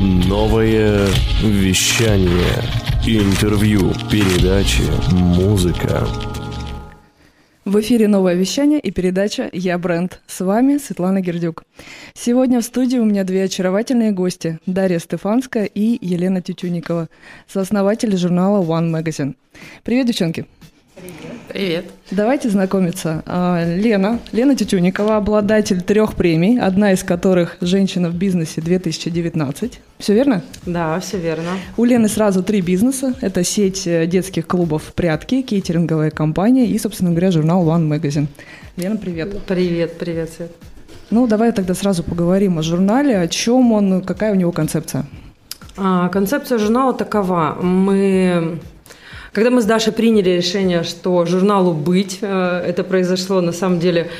Новое вещание. Интервью, передачи, музыка. В эфире новое вещание и передача «Я бренд». С вами Светлана Гердюк. Сегодня в студии у меня две очаровательные гости – Дарья Стефанская и Елена Тютюникова, сооснователи журнала One Magazine. Привет, девчонки! Привет. Давайте знакомиться. А, Лена, Лена Тютюникова, обладатель трех премий, одна из которых «Женщина в бизнесе 2019». Все верно? Да, все верно. У Лены сразу три бизнеса. Это сеть э, детских клубов «Прятки», кейтеринговая компания и, собственно говоря, журнал One Magazine. Лена, привет. Привет, привет, Свет. Ну, давай тогда сразу поговорим о журнале, о чем он, какая у него концепция. А, концепция журнала такова. Мы когда мы с Дашей приняли решение, что журналу быть, э, это произошло на самом деле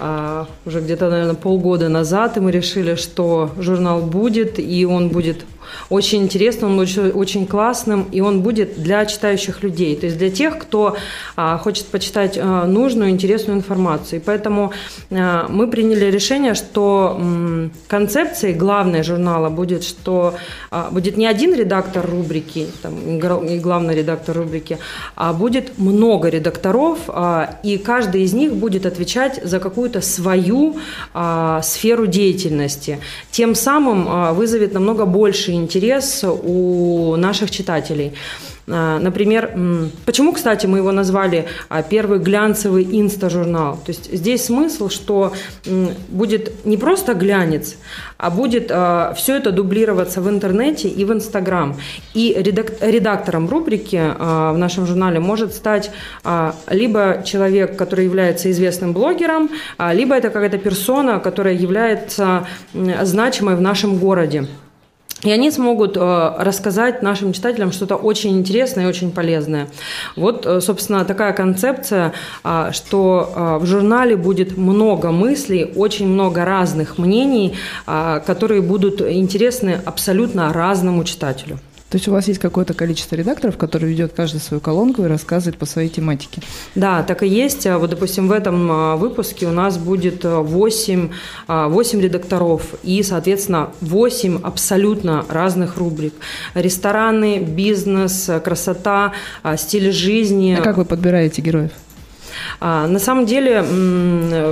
а, уже где-то, наверное, полгода назад, и мы решили, что журнал будет, и он будет очень интересным, он очень, очень классным, и он будет для читающих людей, то есть для тех, кто а, хочет почитать а, нужную, интересную информацию. И поэтому а, мы приняли решение, что м, концепцией главной журнала будет, что а, будет не один редактор рубрики, там, и главный редактор рубрики, а будет много редакторов, а, и каждый из них будет отвечать за какую-то свою а, сферу деятельности. Тем самым а, вызовет намного больше интерес у наших читателей. А, например, почему, кстати, мы его назвали а, первый глянцевый инста-журнал? То есть здесь смысл, что будет не просто глянец, а будет а, все это дублироваться в интернете и в Инстаграм. И редактором рубрики в нашем журнале может стать либо человек, который является известным блогером, либо это какая-то персона, которая является значимой в нашем городе. И они смогут э, рассказать нашим читателям что-то очень интересное и очень полезное. Вот, э, собственно, такая концепция, э, что э, в журнале будет много мыслей, очень много разных мнений, э, которые будут интересны абсолютно разному читателю. То есть у вас есть какое-то количество редакторов, которые ведет каждый свою колонку и рассказывает по своей тематике? Да, так и есть. Вот, допустим, в этом а, выпуске у нас будет 8, а, 8 а, редакторов и, соответственно, 8 абсолютно разных рубрик. Рестораны, бизнес, красота, стиль жизни. А как вы подбираете героев? А, на самом деле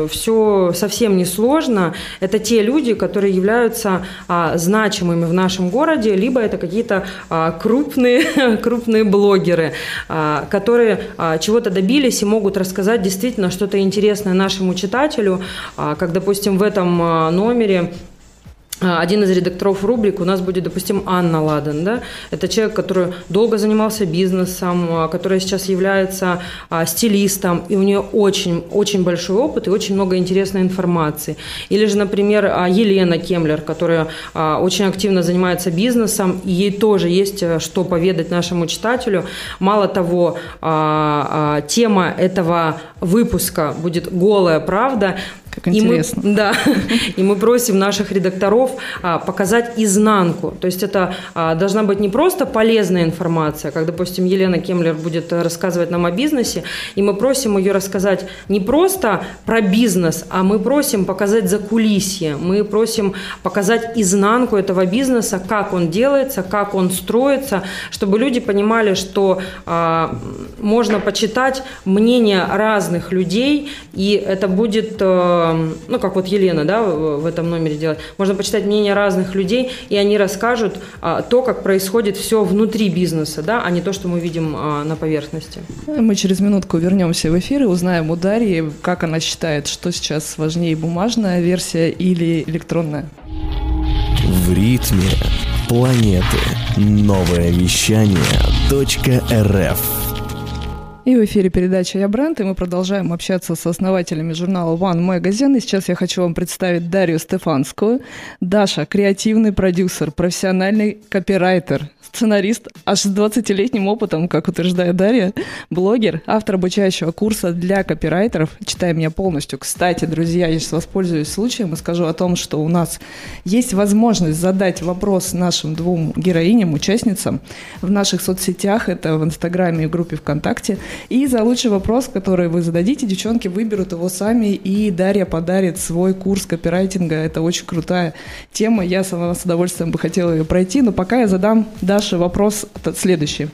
все совсем не сложно. Это те люди, которые являются а, значимыми в нашем городе, либо это какие-то а, крупные, крупные блогеры, которые чего-то добились и могут рассказать действительно что-то интересное нашему читателю, как, допустим, в этом номере один из редакторов рубрик у нас будет, допустим, Анна Ладен. Да? Это человек, который долго занимался бизнесом, а, который сейчас является а, стилистом, и у нее очень, очень большой опыт и очень много интересной информации. Или же, например, Елена Кемлер, которая очень активно занимается бизнесом, и ей тоже есть э, что поведать нашему читателю. Мало того, тема этого выпуска будет «Голая правда», как интересно. И мы, да, и мы просим наших редакторов а, показать изнанку. То есть это а, должна быть не просто полезная информация, как, допустим, Елена Кемлер будет рассказывать нам о бизнесе, и мы просим ее рассказать не просто про бизнес, а мы просим показать за кулисье, мы просим показать изнанку этого бизнеса, как он делается, как он строится, чтобы люди понимали, что а, можно почитать мнение разных людей, и это будет... А, ну, как вот Елена, да, в этом номере делает, можно почитать мнение разных людей, и они расскажут а, то, как происходит все внутри бизнеса, да, а не то, что мы видим а, на поверхности. Мы через минутку вернемся в эфир и узнаем у Дарьи, как она считает, что сейчас важнее, бумажная версия или электронная. В ритме планеты. Новое вещание .рф и в эфире передача «Я бренд», и мы продолжаем общаться с основателями журнала One Magazine. И сейчас я хочу вам представить Дарью Стефанскую. Даша – креативный продюсер, профессиональный копирайтер, сценарист аж с 20-летним опытом, как утверждает Дарья, блогер, автор обучающего курса для копирайтеров. Читай меня полностью. Кстати, друзья, я сейчас воспользуюсь случаем и скажу о том, что у нас есть возможность задать вопрос нашим двум героиням, участницам в наших соцсетях. Это в Инстаграме и группе ВКонтакте – И за лучший вопрос, который вы зададите, девчонки выберут его сами, и Дарья подарит свой курс копирайтинга. Это очень крутая тема. Я сама с удовольствием бы хотела ее пройти, но пока я задам Даше вопрос следующий.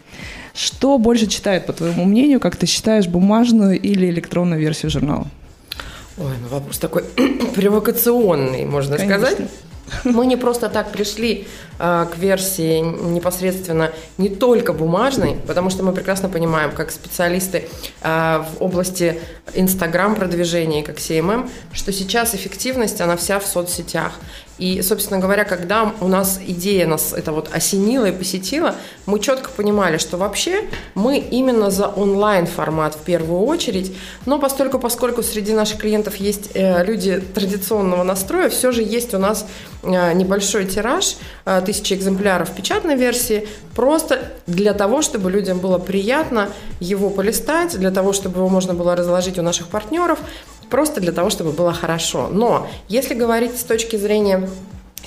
Что больше читает, по твоему мнению, как ты считаешь, бумажную или электронную версию журнала? Ой, ну вопрос такой провокационный, можно Конечно. сказать. Мы не просто так пришли э, к версии непосредственно не только бумажной, потому что мы прекрасно понимаем, как специалисты э, в области Инстаграм-продвижения, как CMM, что сейчас эффективность, она вся в соцсетях. И, собственно говоря, когда у нас идея нас это вот осенила и посетила, мы четко понимали, что вообще мы именно за онлайн-формат в первую очередь, но постольку, поскольку среди наших клиентов есть э, люди традиционного настроя, все же есть у нас э, небольшой тираж, э, тысячи экземпляров печатной версии, просто для того, чтобы людям было приятно его полистать, для того, чтобы его можно было разложить у наших партнеров, просто для того, чтобы было хорошо. Но если говорить с точки зрения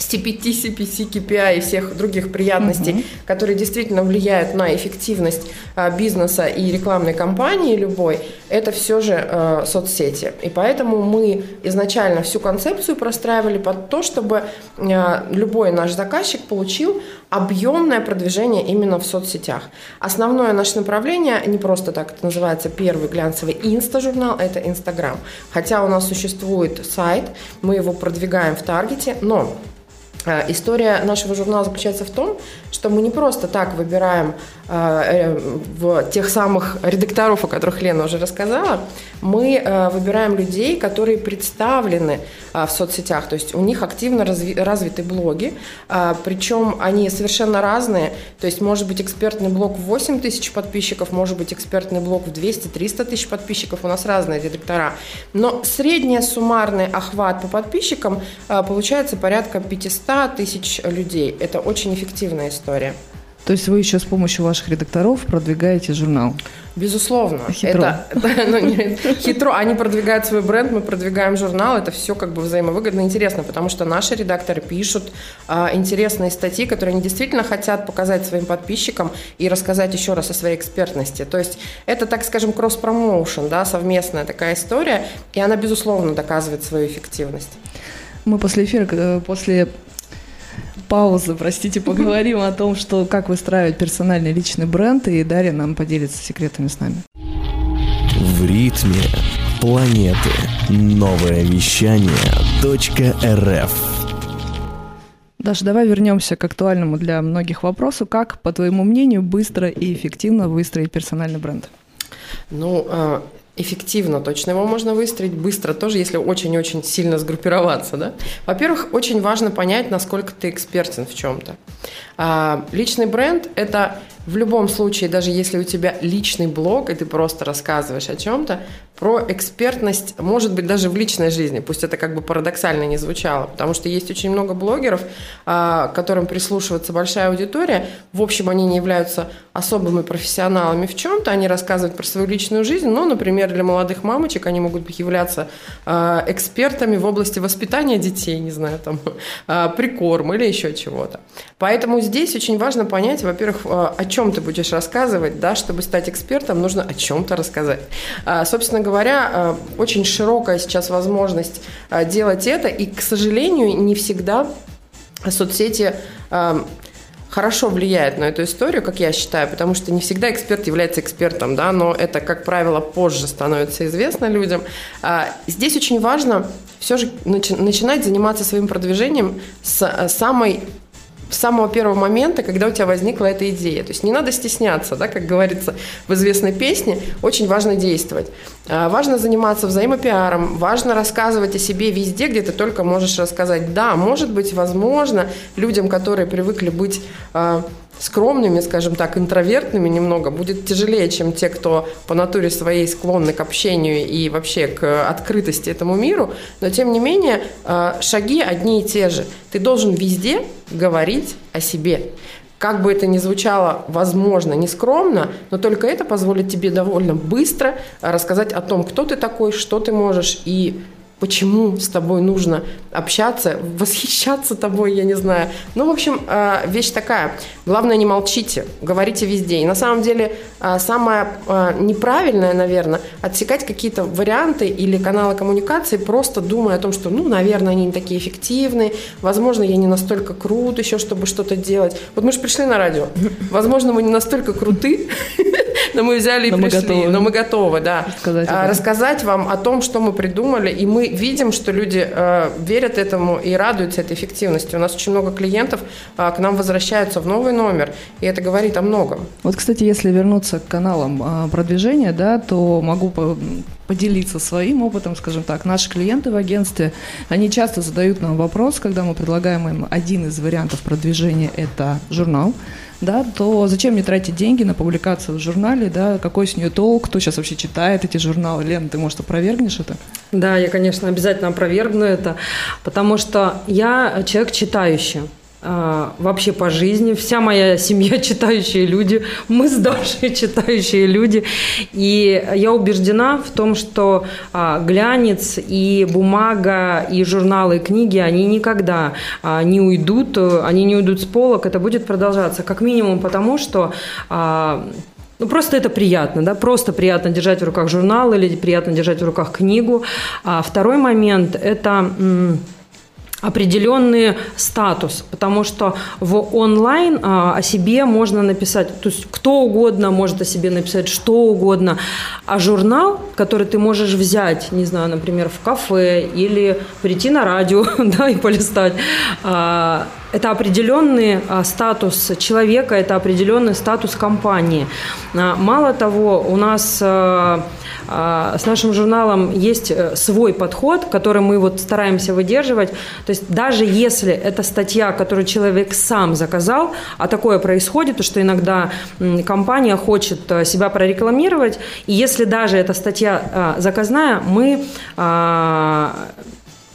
CPT, CPC, KPI и всех других приятностей, угу. которые действительно влияют на эффективность а, бизнеса и рекламной кампании любой, это все же а, соцсети. И поэтому мы изначально всю концепцию простраивали под то, чтобы а, любой наш заказчик получил объемное продвижение именно в соцсетях. Основное наше направление, не просто так это называется первый глянцевый инста-журнал, это Инстаграм. Хотя у нас существует сайт, мы его продвигаем в таргете, но Э, история нашего журнала заключается в том, что мы не просто так выбираем э, э, в тех самых редакторов, о которых Лена уже рассказала, мы выбираем людей, которые представлены в соцсетях, то есть у них активно развиты блоги, причем они совершенно разные, то есть может быть экспертный блог в 8 тысяч подписчиков, может быть экспертный блог в 200-300 тысяч подписчиков, у нас разные редактора, но средний суммарный охват по подписчикам получается порядка 500 100 тысяч людей. Это очень эффективная история. То есть вы еще с помощью ваших редакторов продвигаете журнал? Безусловно. Хитро. Это, это ну, нет, хитро. Они продвигают свой бренд, мы продвигаем журнал. Это все как бы взаимовыгодно и интересно, потому что наши редакторы пишут а, интересные статьи, которые они действительно хотят показать своим подписчикам и рассказать еще раз о своей экспертности. То есть это, так скажем, кросс-промоушен, да, совместная такая история, и она, безусловно, доказывает свою эффективность. Мы после эфира, э, после паузы, простите, поговорим о том, что как выстраивать персональный личный бренд, и Дарья нам поделится секретами с нами. В ритме планеты. Новое вещание .рф Даша, давай вернемся к актуальному для многих вопросу. Как, по твоему мнению, быстро и эффективно выстроить персональный бренд? Ну, а, эффективно точно его можно выстроить, быстро тоже, если очень-очень сильно сгруппироваться. Да? Во-первых, очень важно понять, насколько ты экспертен в чем-то. А, личный бренд – это в любом случае, даже если у тебя личный блог, и ты просто рассказываешь о чем-то, про экспертность, может быть, даже в личной жизни, пусть это как бы парадоксально не звучало, потому что есть очень много блогеров, а, которым прислушивается большая аудитория, в общем, они не являются особыми профессионалами в чем-то, они рассказывают про свою личную жизнь, но, например, для молодых мамочек они могут являться а, экспертами в области воспитания детей, не знаю, там, а, прикорм или еще чего-то. Поэтому здесь очень важно понять, во-первых, о чем ты будешь рассказывать, да, чтобы стать экспертом, нужно о чем-то рассказать. Собственно говоря, э, очень широкая сейчас возможность э, делать это, и, к сожалению, не всегда соцсети хорошо влияет на эту историю, как я считаю, потому что не всегда эксперт является экспертом, да, но это, как правило, позже становится известно людям. Здесь очень важно все же начинать заниматься своим продвижением с самой с самого первого момента, когда у тебя возникла эта идея. То есть не надо стесняться, да, как говорится в известной песне, очень важно действовать. А, важно заниматься взаимопиаром, важно рассказывать о себе везде, где ты только можешь рассказать. Да, может быть, возможно, людям, которые привыкли быть а, скромными, скажем так, интровертными немного, будет тяжелее, чем те, кто по натуре своей склонны к общению и вообще к открытости этому миру. Но, тем не менее, а, шаги одни и те же. Ты должен везде говорить о себе. Как бы это ни звучало, возможно, нескромно, но только это позволит тебе довольно быстро рассказать о том, кто ты такой, что ты можешь и почему с тобой нужно общаться, восхищаться тобой, я не знаю. Ну, в общем, э, вещь такая. Главное, не молчите, говорите везде. И на самом деле э, самое э, неправильное, наверное, отсекать какие-то варианты или каналы коммуникации, просто думая о том, что, ну, наверное, они не такие эффективные, возможно, я не настолько крут еще, чтобы что-то делать. Вот мы же пришли на радио. Возможно, мы не настолько круты, но мы взяли и пришли. Но мы готовы, да. Рассказать вам о том, что мы придумали, и мы видим, что люди э, верят этому и радуются этой эффективности. У нас очень много клиентов э, к нам возвращаются в новый номер, и это говорит о многом. Вот, кстати, если вернуться к каналам э, продвижения, да, то могу поделиться своим опытом, скажем так. Наши клиенты в агентстве, они часто задают нам вопрос, когда мы предлагаем им один из вариантов продвижения – это журнал, да, то зачем мне тратить деньги на публикацию в журнале, да, какой с нее толк, кто сейчас вообще читает эти журналы. Лен, ты, может, опровергнешь это? Да, я, конечно, обязательно опровергну это, потому что я человек читающий. А, вообще по жизни. Вся моя семья читающие люди, мы с Дашей читающие люди. И я убеждена в том, что а, глянец и бумага, и журналы, и книги, они никогда а, не уйдут, они не уйдут с полок, это будет продолжаться. Как минимум потому, что ну, просто это приятно, да, просто приятно держать в руках журнал или приятно держать в руках книгу. А второй момент – это определенный статус, потому что в онлайн а, о себе можно написать, то есть кто угодно может о себе написать что угодно, а журнал, который ты можешь взять, не знаю, например, в кафе или прийти на радио, да, и полистать, а, это определенный а, статус человека, это определенный статус компании. А, мало того, у нас а, с нашим журналом есть э, свой подход, который мы вот стараемся выдерживать. То есть даже если это статья, которую человек сам заказал, а такое происходит, что иногда компания хочет э, себя прорекламировать, и если даже эта статья заказная, мы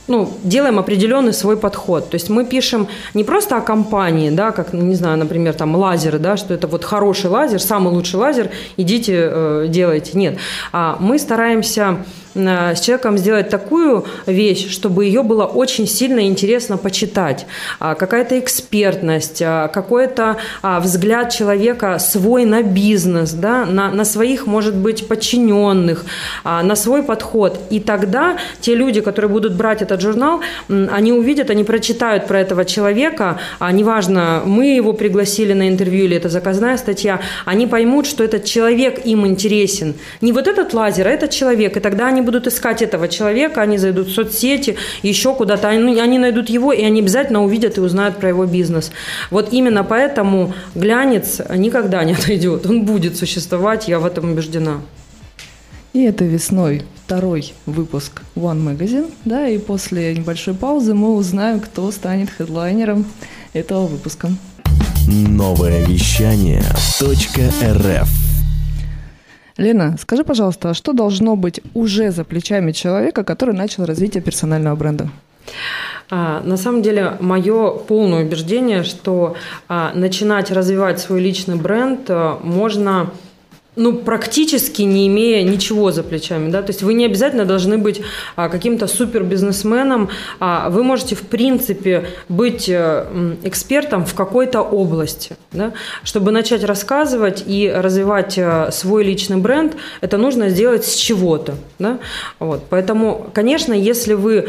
ну, делаем определенный свой подход. То есть мы пишем не просто о компании, да, как, не знаю, например, там лазеры, да, что это вот хороший лазер, самый лучший лазер, идите э, делайте. Нет. А мы стараемся с человеком сделать такую вещь, чтобы ее было очень сильно интересно почитать. А, какая-то экспертность, а, какой-то а, взгляд человека свой на бизнес, да, на, на своих, может быть, подчиненных, на свой подход. И тогда те люди, которые будут брать этот журнал, они увидят, они прочитают про этого человека, неважно, мы его пригласили на интервью или это заказная статья, они поймут, что этот человек им интересен. Не вот этот лазер, а этот человек. И тогда они будут искать этого человека, они зайдут в соцсети, еще куда-то, они, они найдут его, и они обязательно увидят и узнают про его бизнес. Вот именно поэтому глянец никогда не отойдет, он будет существовать, я в этом убеждена. И это весной второй выпуск One Magazine, да, и после небольшой паузы мы узнаем, кто станет хедлайнером этого выпуска. Новое вещание .рф Лена, скажи, пожалуйста, а что должно быть уже за плечами человека, который начал развитие персонального бренда? А, на самом деле, мое полное убеждение, что а, начинать развивать свой личный бренд можно ну, практически не имея ничего за плечами, да, то есть вы не обязательно должны быть а, каким-то супер бизнесменом, а вы можете, в принципе, быть э, экспертом в какой-то области, да, чтобы начать рассказывать и развивать э, свой личный бренд, это нужно сделать с чего-то, да, вот, поэтому, конечно, если вы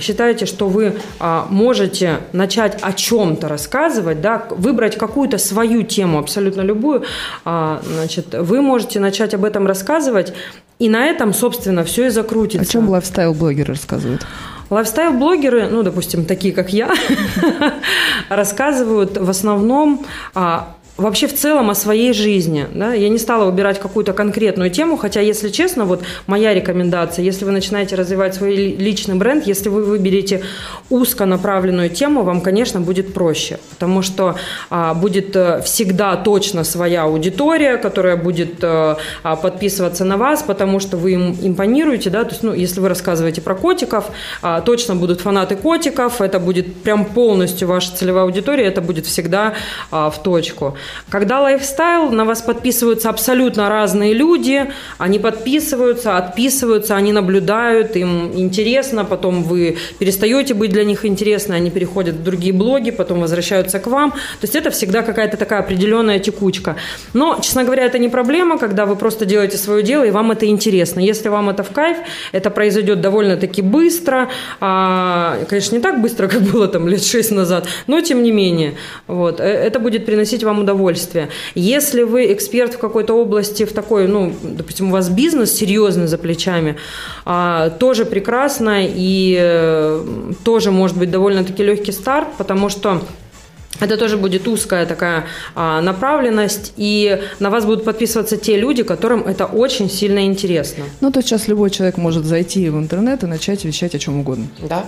считаете, что вы а, можете начать о чем-то рассказывать, да, выбрать какую-то свою тему, абсолютно любую, а, значит, Значит, вы можете начать об этом рассказывать, и на этом, собственно, все и закрутится. О чем лайфстайл-блогеры рассказывают? Лайфстайл-блогеры, ну, допустим, такие, как я, рассказывают в основном вообще в целом о своей жизни. Да? Я не стала выбирать какую-то конкретную тему, хотя, если честно, вот моя рекомендация, если вы начинаете развивать свой личный бренд, если вы выберете узконаправленную тему, вам, конечно, будет проще, потому что а, будет э, всегда точно своя аудитория, которая будет а, подписываться на вас, потому что вы им импонируете, да, то есть, ну, если вы рассказываете про котиков, а, точно будут фанаты котиков, это будет прям полностью ваша целевая аудитория, это будет всегда а, в точку. Когда лайфстайл, на вас подписываются абсолютно разные люди, они подписываются, отписываются, они наблюдают, им интересно, потом вы перестаете быть для них интересны, они переходят в другие блоги, потом возвращаются к вам. То есть это всегда какая-то такая определенная текучка. Но, честно говоря, это не проблема, когда вы просто делаете свое дело, и вам это интересно. Если вам это в кайф, это произойдет довольно-таки быстро. А, конечно, не так быстро, как было там лет шесть назад, но тем не менее. Вот, э, это будет приносить вам удовольствие. Если вы эксперт в какой-то области, в такой, ну, допустим, у вас бизнес серьезный за плечами, а, тоже прекрасно и э, тоже может быть довольно-таки легкий старт, потому что это тоже будет узкая такая а, направленность, и на вас будут подписываться те люди, которым это очень сильно интересно. Ну, то сейчас любой человек может зайти в интернет и начать вещать о чем угодно. Да.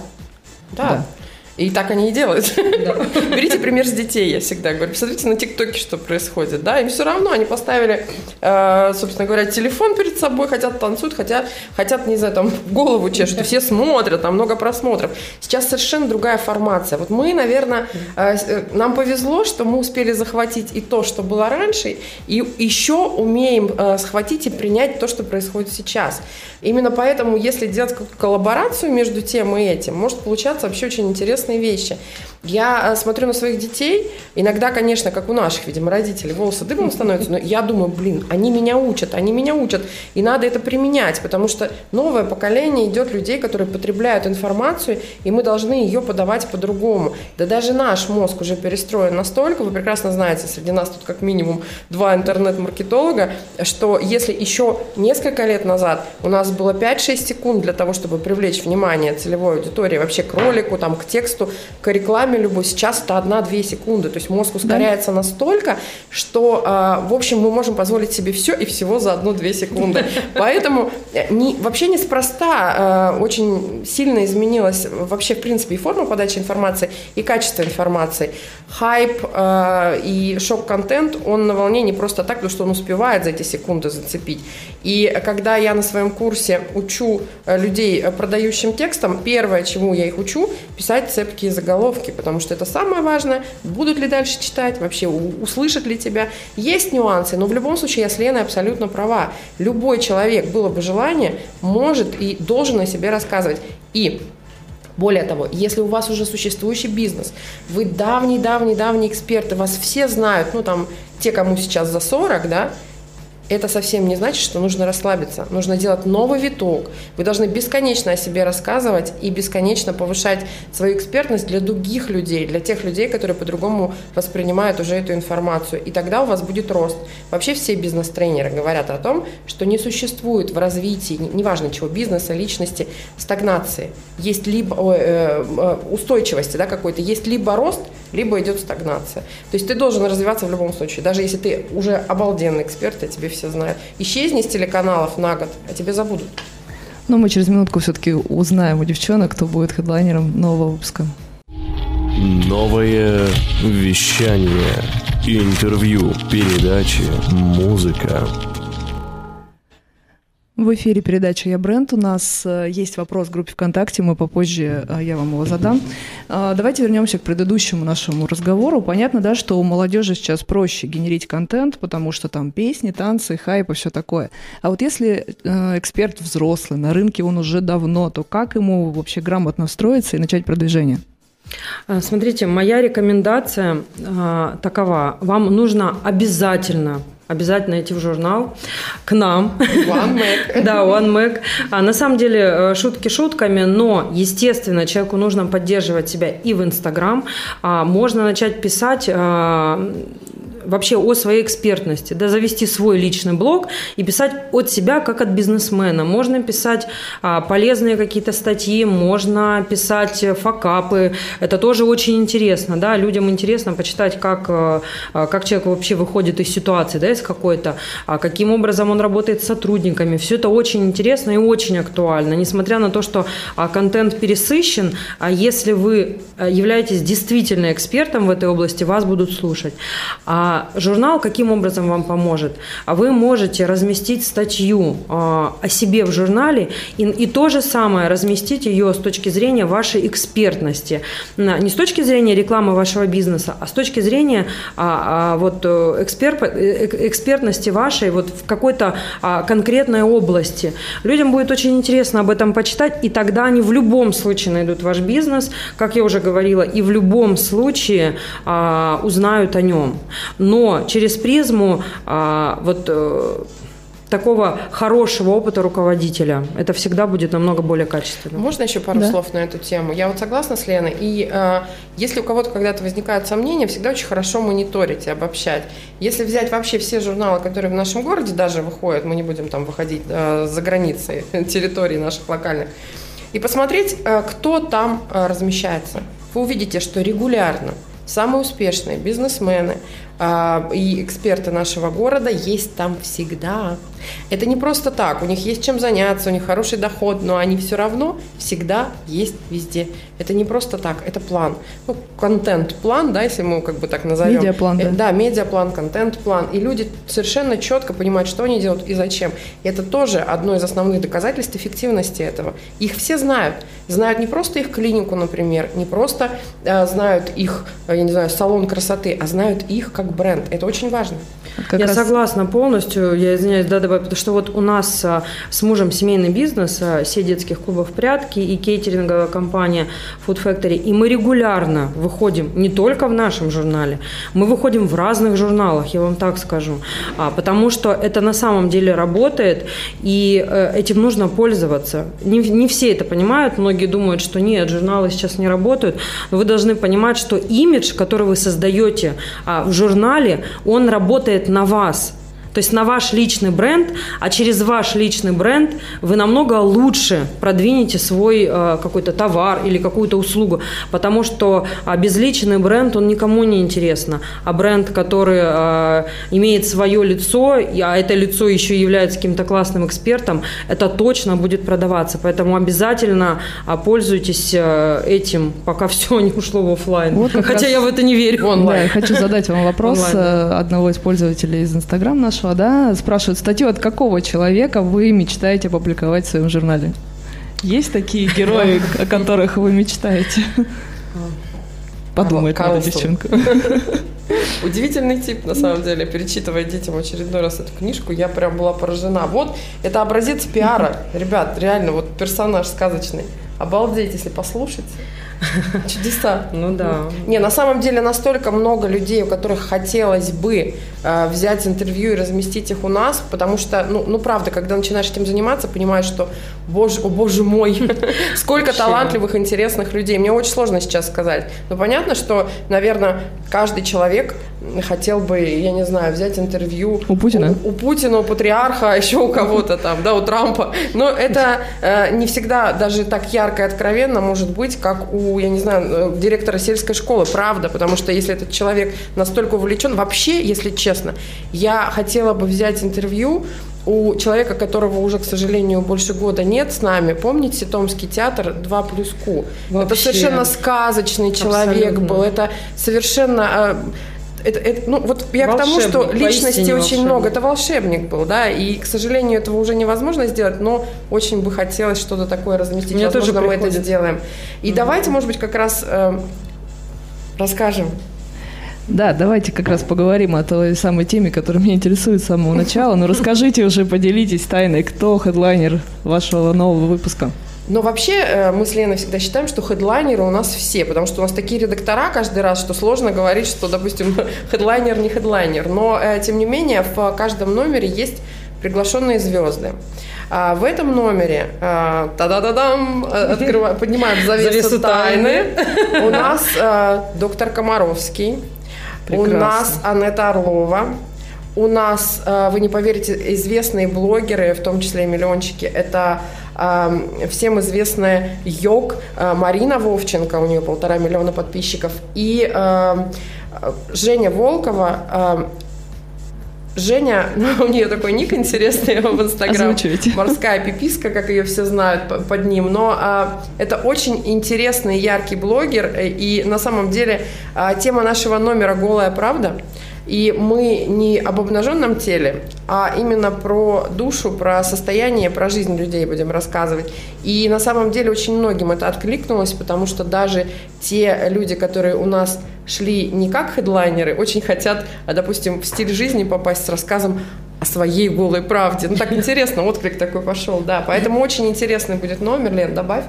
Да. да. И так они и делают. Да. Берите пример с детей, я всегда говорю. Посмотрите на ТикТоке, что происходит. Да? Им все равно они поставили, э, собственно говоря, телефон перед собой, хотят танцуют, хотят, хотят, не знаю, там голову чешут. Все смотрят, там много просмотров. Сейчас совершенно другая формация. Вот мы, наверное, э, э, нам повезло, что мы успели захватить и то, что было раньше, и еще умеем э, схватить и принять то, что происходит сейчас. Именно поэтому, если делать коллаборацию между тем и этим, может получаться вообще очень интересные вещи. Я э, смотрю на своих детей, иногда, конечно, как у наших, видимо, родителей, волосы дыбом становятся, но я думаю, блин, они меня учат, они меня учат, и надо это применять, потому что новое поколение идет людей, которые потребляют информацию, и мы должны ее подавать по-другому. Да даже наш мозг уже перестроен настолько, вы прекрасно знаете, среди нас тут как минимум два интернет-маркетолога, что если еще несколько лет назад у нас было 5-6 секунд для того, чтобы привлечь внимание целевой аудитории вообще к ролику, там, к тексту, к рекламе, программе любой сейчас это 1-2 секунды. То есть мозг ускоряется да. настолько, что, а, в общем, мы можем позволить себе все и всего за 1-2 секунды. Поэтому э, не, вообще неспроста а, очень сильно изменилась вообще, в принципе, и форма подачи информации, и качество информации. Хайп а, и шок-контент, он на волне не просто так, потому что он успевает за эти секунды зацепить. И когда я на своем курсе учу э, людей э, продающим текстом, первое, чему я их учу, писать цепкие заголовки, потому что это самое важное. Будут ли дальше читать, вообще услышат ли тебя. Есть нюансы, но в любом случае я с Леной абсолютно права. Любой человек, было бы желание, может и должен о себе рассказывать. И более того, если у вас уже существующий бизнес, вы давний-давний-давний эксперт, и вас все знают, ну там, те, кому сейчас за 40, да, это совсем не значит, что нужно расслабиться. Нужно делать новый виток. Вы должны бесконечно о себе рассказывать и бесконечно повышать свою экспертность для других людей, для тех людей, которые по-другому воспринимают уже эту информацию. И тогда у вас будет рост. Вообще все бизнес-тренеры говорят о том, что не существует в развитии, неважно чего, бизнеса, личности, стагнации. Есть либо э, э, устойчивости да, какой-то, есть либо рост, либо идет стагнация. То есть ты должен развиваться в любом случае. Даже если ты уже обалденный эксперт, я тебе все знают. Исчезни с телеканалов на год, а тебе забудут. Но мы через минутку все-таки узнаем у девчонок, кто будет хедлайнером нового выпуска. Новое вещание. Интервью, передачи, музыка. В эфире передача «Я бренд». У нас э, есть вопрос в группе ВКонтакте, мы попозже, э, я вам его задам. Э, давайте вернемся к предыдущему нашему разговору. Понятно, да, что у молодежи сейчас проще генерить контент, потому что там песни, танцы, хайп и все такое. А вот если эксперт взрослый, на рынке он уже давно, то как ему вообще грамотно встроиться и начать продвижение? Смотрите, моя рекомендация э, такова. Вам нужно обязательно обязательно идти в журнал к нам. One Mac. да, One Mac. А на самом деле э, шутки шутками, но, естественно, человеку нужно поддерживать себя и в Инстаграм. А, можно начать писать а, вообще о своей экспертности, да, завести свой личный блог и писать от себя, как от бизнесмена. Можно писать а, полезные какие-то статьи, можно писать факапы. Это тоже очень интересно, да, людям интересно почитать, как, а, а как человек вообще выходит из ситуации, да, из какой-то, а каким образом он работает с сотрудниками. Все это очень интересно и очень актуально, несмотря на то, что а, контент пересыщен, а если вы а, являетесь действительно экспертом в этой области, вас будут слушать. А А журнал каким образом вам поможет? А вы можете разместить статью а, о себе в журнале и, и то же самое разместить ее с точки зрения вашей экспертности. Не с точки зрения рекламы вашего бизнеса, а с точки зрения а, вот, э, эксперт, э, экспертности вашей вот в какой-то конкретной области. Людям будет очень интересно об этом почитать, и тогда они в любом случае найдут ваш бизнес, как я уже говорила, и в любом случае узнают о нем. Но через призму а, вот э, такого хорошего опыта руководителя. Это всегда будет намного более качественно. Можно еще пару да. слов на эту тему? Я вот согласна с Леной. И э, если у кого-то когда-то возникают сомнения, всегда очень хорошо мониторить и обобщать. Если взять вообще все журналы, которые в нашем городе даже выходят, мы не будем там выходить э, за границы территории наших локальных, и посмотреть, э, кто там э, размещается, вы увидите, что регулярно самые успешные бизнесмены, и эксперты нашего города есть там всегда. Это не просто так, у них есть чем заняться, у них хороший доход, но они все равно всегда есть везде. Это не просто так, это план. Ну, контент-план, да, если мы как бы так назовем. Медиаплан, да. Э, да, медиаплан, контент-план. И люди совершенно четко понимают, что они делают и зачем. И это тоже одно из основных доказательств эффективности этого. Их все знают. Знают не просто их клинику, например, не просто э, знают их, э, я не знаю, салон красоты, а знают их как бренд. Это очень важно. Как я раз... согласна полностью. Я извиняюсь, да, добавить, потому что вот у нас а, с мужем семейный бизнес, а, сеть детских клубов «Прятки» и кейтеринговая компания Food Factory. И мы регулярно выходим не только в нашем журнале, мы выходим в разных журналах, я вам так скажу. А, потому что это на самом деле работает, и э, этим нужно пользоваться. Не, не все это понимают, многие думают, что нет, журналы сейчас не работают. Но вы должны понимать, что имидж, который вы создаете в журнале, он работает на вас. То есть на ваш личный бренд, а через ваш личный бренд вы намного лучше продвинете свой э, какой-то товар или какую-то услугу, потому что безличный бренд, он никому не интересно, а бренд, который э, имеет свое лицо, а это лицо еще является каким-то классным экспертом, это точно будет продаваться, поэтому обязательно э, пользуйтесь этим, пока все не ушло в офлайн. Вот Хотя я в это не верю. Онлайн. Да, я хочу задать вам вопрос Онлайн. Одного из пользователей из Инстаграм нашего нашего, да, спрашивают статью, от какого человека вы мечтаете опубликовать в своем журнале? Есть такие герои, о которых вы мечтаете? Подумает надо девчонка. Удивительный тип, на самом деле, перечитывая детям очередной раз эту книжку, я прям была поражена. Вот, это образец пиара. Ребят, реально, вот персонаж сказочный. Обалдеть, если послушать. Чудеса. Ну да. Не, на самом деле настолько много людей, у которых хотелось бы э, взять интервью и разместить их у нас, потому что, ну, ну правда, когда начинаешь этим заниматься, понимаешь, что, боже, о боже мой, сколько талантливых, интересных людей. Мне очень сложно сейчас сказать. Но понятно, что, наверное, каждый человек хотел бы, я не знаю, взять интервью у Путина, у, у Путина, у патриарха, еще у кого-то там, да, у Трампа. Но это э, не всегда даже так ярко и откровенно может быть, как у, я не знаю, э, директора сельской школы, правда, потому что если этот человек настолько увлечен, вообще, если честно, я хотела бы взять интервью у человека, которого уже, к сожалению, больше года нет с нами, помните Томский театр 2 плюс Ку? Это совершенно сказочный человек Абсолютно. был, это совершенно э, это, это, ну, вот я к тому, что личности очень волшебник. много. Это волшебник был, да, и, к сожалению, этого уже невозможно сделать, но очень бы хотелось что-то такое разместить. Мне Возможно, тоже мы это сделаем. И mm давайте, может быть, как раз э, расскажем да, давайте как раз поговорим о той самой теме, которая меня интересует с самого начала. Ну, расскажите уже, поделитесь тайной, кто хедлайнер вашего нового выпуска. Но вообще э, мы с Леной всегда считаем, что хедлайнеры у нас все, потому что у нас такие редактора каждый раз, что сложно говорить, что, допустим, хедлайнер не хедлайнер. Но, э, тем не менее, в каждом номере есть приглашенные звезды. А в этом номере э, та-да-да-дам, открываем, поднимаем завесу тайны. У нас доктор Комаровский, у нас Анетта Орлова, у нас, вы не поверите, известные блогеры, в том числе и миллиончики, это всем известная йог э, Марина Вовченко, у нее полтора миллиона подписчиков, и Женя Волкова, Женя, ну, у нее такой ник интересный в Инстаграм. Морская пиписка, как ее все знают под ним. Но а, это очень интересный, яркий блогер. И на самом деле а, тема нашего номера «Голая правда» И мы не об обнаженном теле, а именно про душу, про состояние, про жизнь людей будем рассказывать. И на самом деле очень многим это откликнулось, потому что даже те люди, которые у нас шли не как хедлайнеры, очень хотят, а, допустим, в стиль жизни попасть с рассказом о своей голой правде. Ну, так интересно, отклик такой пошел, да. Поэтому очень интересный будет номер, Лен, добавь.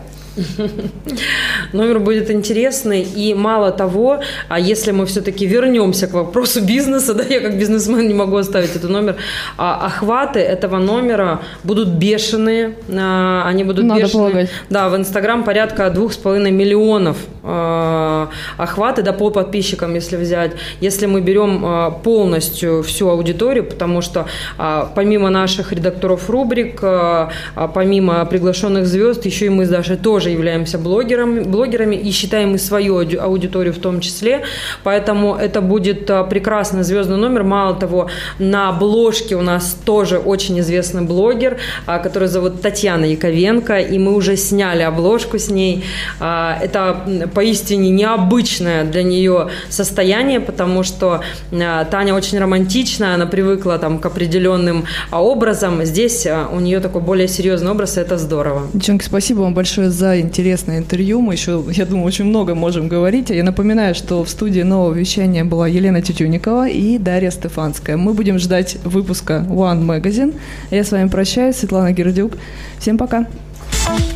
Номер будет интересный, и мало того, а если мы все-таки вернемся к вопросу бизнеса, да, я как бизнесмен не могу оставить этот номер, а охваты этого номера будут бешеные, а, они будут Надо бешеные. полагать. Да, в Инстаграм порядка двух с половиной миллионов э, охваты, да, по подписчикам, если взять. Если мы берем э, полностью всю аудиторию, потому что э, помимо наших редакторов рубрик, э, э, помимо приглашенных звезд, еще и мы с Дашей тоже являемся блогерами, блогерами и считаем и свою ауди- аудиторию в том числе. Поэтому это будет э, прекрасный звездный номер. Мало того, на обложке у нас тоже очень известный блогер, а, который зовут Татьяна Яковенко, и мы уже сняли обложку с ней. А, Это поистине необычное для нее состояние, потому что а, Таня очень романтичная, она привыкла там к определенным а, образам. Здесь а, у нее такой более серьезный образ, и это здорово. Девчонки, спасибо вам большое за интересное интервью. Мы еще, я думаю, очень много можем говорить. Я напоминаю, что в студии нового вещания была Елена Тютюникова и Дарья Стефанская. Мы будем ждать выпуска One Magazine. Я с вами прощаюсь, Светлана Гердюк. Всем пока. Эй,